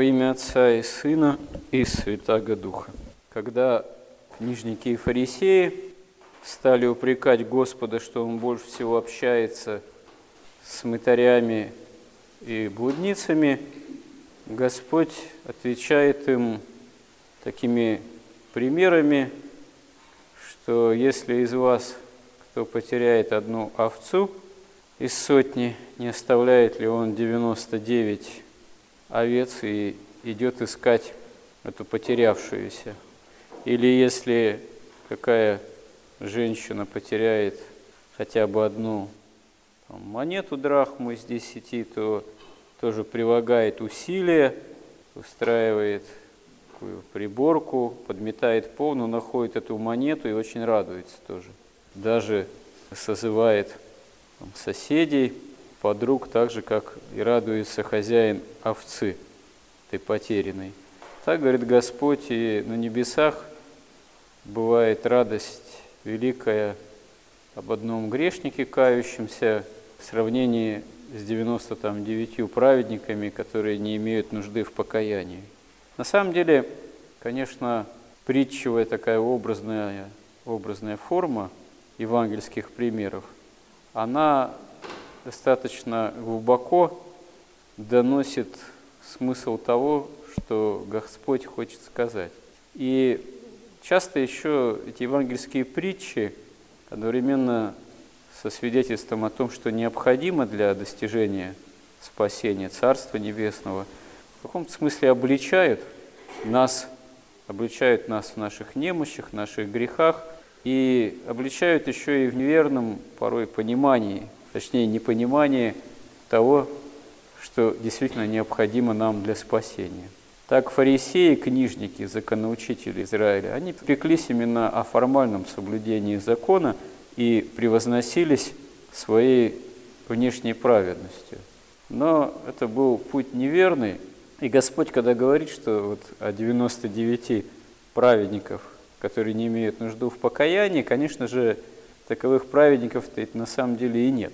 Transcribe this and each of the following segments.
Во имя Отца и Сына и Святаго Духа. Когда книжники и фарисеи стали упрекать Господа, что Он больше всего общается с мытарями и блудницами, Господь отвечает им такими примерами, что если из вас кто потеряет одну овцу из сотни, не оставляет ли он 99 овец и идет искать эту потерявшуюся. Или если какая женщина потеряет хотя бы одну там, монету драхму из десяти, то тоже прилагает усилия, устраивает такую приборку, подметает пол, но находит эту монету и очень радуется тоже. Даже созывает там, соседей, подруг, так же, как и радуется хозяин овцы, ты потерянной. Так, говорит Господь, и на небесах бывает радость великая об одном грешнике, кающемся, в сравнении с 99 праведниками, которые не имеют нужды в покаянии. На самом деле, конечно, притчевая такая образная, образная форма евангельских примеров, она достаточно глубоко доносит смысл того, что Господь хочет сказать. И часто еще эти евангельские притчи одновременно со свидетельством о том, что необходимо для достижения спасения Царства Небесного, в каком-то смысле обличают нас, обличают нас в наших немощах, наших грехах, и обличают еще и в неверном порой понимании точнее непонимание того, что действительно необходимо нам для спасения. Так фарисеи, книжники, законоучители Израиля, они преклись именно о формальном соблюдении закона и превозносились своей внешней праведностью. Но это был путь неверный, и Господь, когда говорит, что вот о 99 праведников, которые не имеют нужду в покаянии, конечно же, таковых праведников-то на самом деле и нет.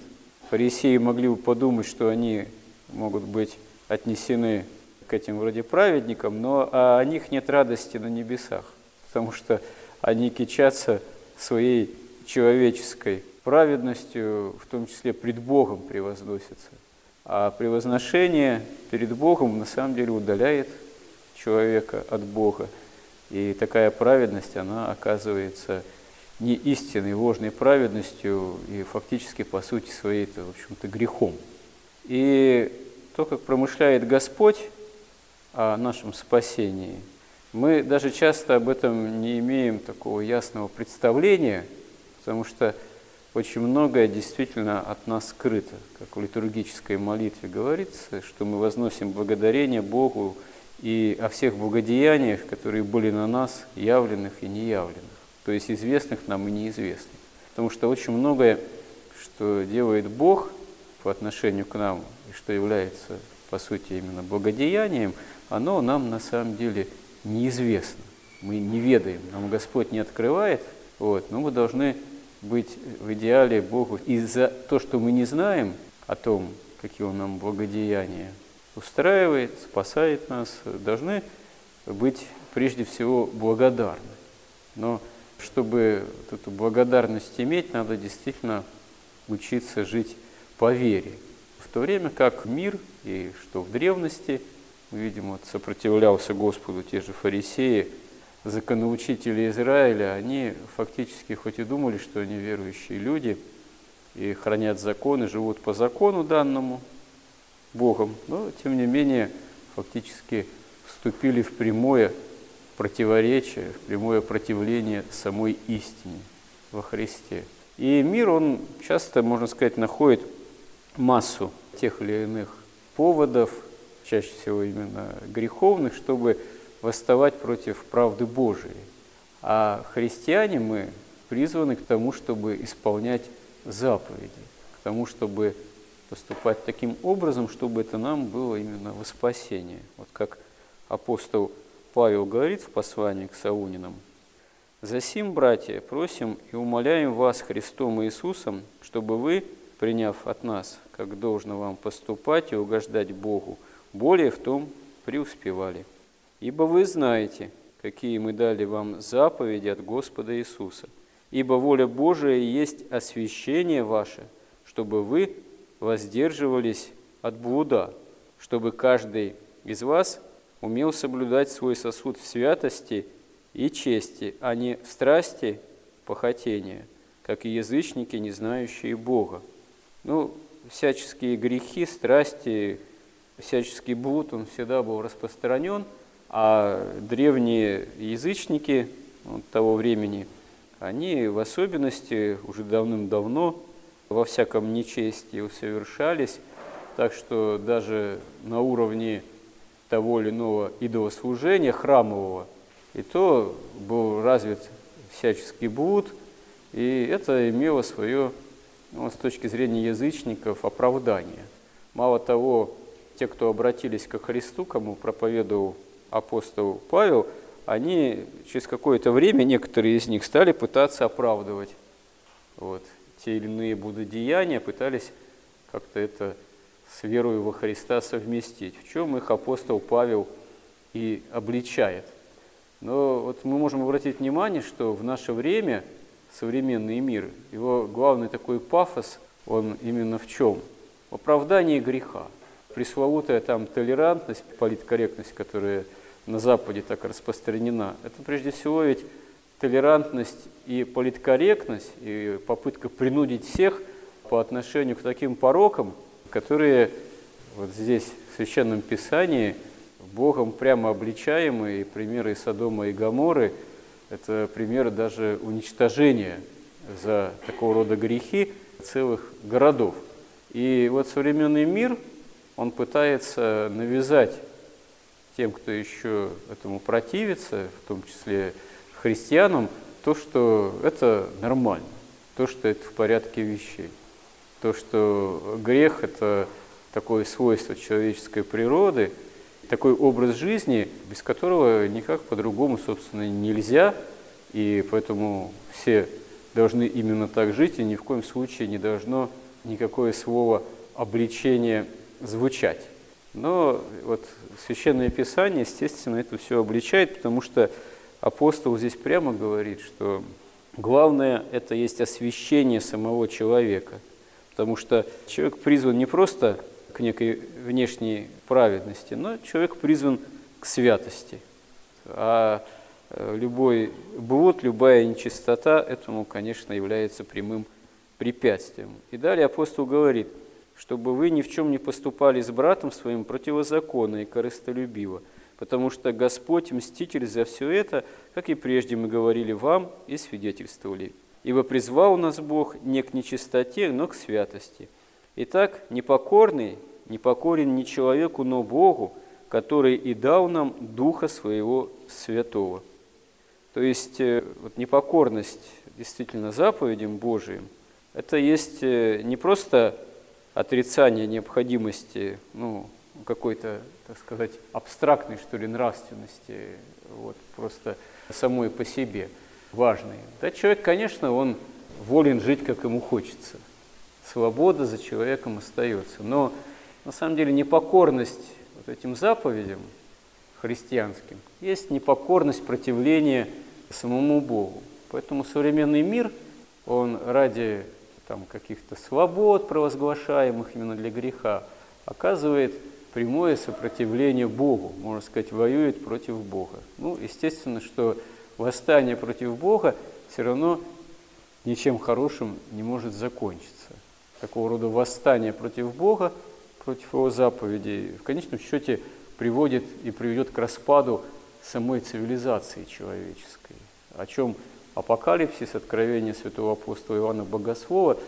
Фарисеи могли бы подумать, что они могут быть отнесены к этим вроде праведникам, но о них нет радости на небесах, потому что они кичатся своей человеческой праведностью, в том числе пред Богом превозносятся. А превозношение перед Богом на самом деле удаляет человека от Бога. И такая праведность, она оказывается не истинной, ложной праведностью и фактически по сути своей, это, в общем-то, грехом. И то, как промышляет Господь о нашем спасении, мы даже часто об этом не имеем такого ясного представления, потому что очень многое действительно от нас скрыто. Как в литургической молитве говорится, что мы возносим благодарение Богу и о всех благодеяниях, которые были на нас, явленных и неявленных то есть известных нам и неизвестных. Потому что очень многое, что делает Бог по отношению к нам, и что является, по сути, именно благодеянием, оно нам на самом деле неизвестно. Мы не ведаем, нам Господь не открывает, вот, но мы должны быть в идеале Богу. И за то, что мы не знаем о том, какие Он нам благодеяния устраивает, спасает нас, должны быть прежде всего благодарны. Но чтобы вот эту благодарность иметь, надо действительно учиться жить по вере. В то время как мир, и что в древности, мы видим, вот сопротивлялся Господу те же фарисеи, законоучители Израиля, они фактически хоть и думали, что они верующие люди, и хранят законы, живут по закону данному Богом, но тем не менее фактически вступили в прямое противоречие, прямое противление самой истине во Христе. И мир, он часто, можно сказать, находит массу тех или иных поводов, чаще всего именно греховных, чтобы восставать против правды Божией. А христиане мы призваны к тому, чтобы исполнять заповеди, к тому, чтобы поступать таким образом, чтобы это нам было именно во спасение. Вот как апостол Павел говорит в послании к Саунинам, «Засим, братья, просим и умоляем вас Христом Иисусом, чтобы вы, приняв от нас, как должно вам поступать и угождать Богу, более в том преуспевали. Ибо вы знаете, какие мы дали вам заповеди от Господа Иисуса. Ибо воля Божия есть освящение ваше, чтобы вы воздерживались от блуда, чтобы каждый из вас умел соблюдать свой сосуд в святости и чести, а не в страсти похотения, как и язычники, не знающие Бога. Ну, всяческие грехи, страсти, всяческий блуд, он всегда был распространен, а древние язычники того времени, они в особенности уже давным-давно во всяком нечестии усовершались, так что даже на уровне того или иного идолослужения храмового, и то был развит всяческий блуд, и это имело свое, ну, с точки зрения язычников, оправдание. Мало того, те, кто обратились ко Христу, кому проповедовал апостол Павел, они через какое-то время, некоторые из них, стали пытаться оправдывать вот, те или иные будодеяния, пытались как-то это с верой во Христа совместить, в чем их апостол Павел и обличает. Но вот мы можем обратить внимание, что в наше время современный мир, его главный такой пафос, он именно в чем? В оправдании греха. Пресловутая там толерантность, политкорректность, которая на Западе так распространена, это прежде всего ведь толерантность и политкорректность, и попытка принудить всех по отношению к таким порокам, которые вот здесь в Священном Писании Богом прямо обличаемые, примеры Содома и Гаморы – это примеры даже уничтожения за такого рода грехи целых городов. И вот современный мир, он пытается навязать тем, кто еще этому противится, в том числе христианам, то, что это нормально, то, что это в порядке вещей, то, что грех – это такое свойство человеческой природы, такой образ жизни, без которого никак по-другому, собственно, нельзя, и поэтому все должны именно так жить, и ни в коем случае не должно никакое слово обличения звучать. Но вот Священное Писание, естественно, это все обличает, потому что апостол здесь прямо говорит, что главное – это есть освящение самого человека, потому что человек призван не просто к некой внешней праведности, но человек призван к святости. А э, любой блуд, любая нечистота этому, конечно, является прямым препятствием. И далее апостол говорит – чтобы вы ни в чем не поступали с братом своим противозаконно и корыстолюбиво, потому что Господь мститель за все это, как и прежде мы говорили вам и свидетельствовали. Ибо призвал нас Бог не к нечистоте, но к святости. Итак, непокорный не покорен не человеку, но Богу, который и дал нам Духа Своего Святого. То есть э, вот непокорность действительно заповедям Божиим, это есть э, не просто отрицание необходимости ну, какой-то, так сказать, абстрактной, что ли, нравственности, вот, просто самой по себе важной. Да, человек, конечно, он волен жить, как ему хочется. Свобода за человеком остается. Но на самом деле непокорность вот этим заповедям христианским есть непокорность противления самому Богу. Поэтому современный мир, он ради там, каких-то свобод, провозглашаемых именно для греха, оказывает прямое сопротивление Богу, можно сказать, воюет против Бога. Ну, естественно, что восстание против Бога все равно ничем хорошим не может закончиться. Такого рода восстание против Бога, против Его заповедей, в конечном счете приводит и приведет к распаду самой цивилизации человеческой, о чем Апокалипсис, Откровение святого апостола Иоанна Богослова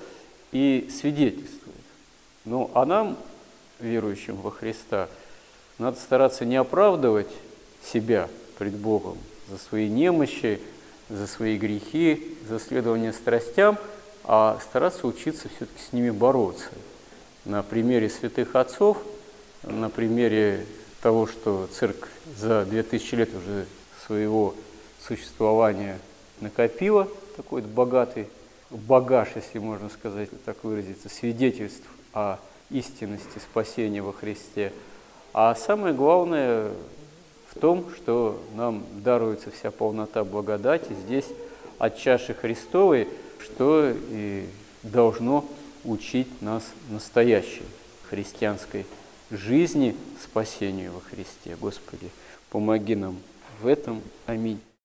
и свидетельствует. Ну, а нам, верующим во Христа, надо стараться не оправдывать себя пред Богом за свои немощи, за свои грехи, за следование страстям, а стараться учиться все-таки с ними бороться. На примере святых отцов, на примере того, что церковь за 2000 лет уже своего существования накопила такой богатый багаж, если можно сказать, так выразиться, свидетельств о истинности спасения во Христе. А самое главное в том, что нам даруется вся полнота благодати здесь от чаши Христовой, что и должно учить нас настоящей христианской жизни, спасению во Христе. Господи, помоги нам в этом. Аминь.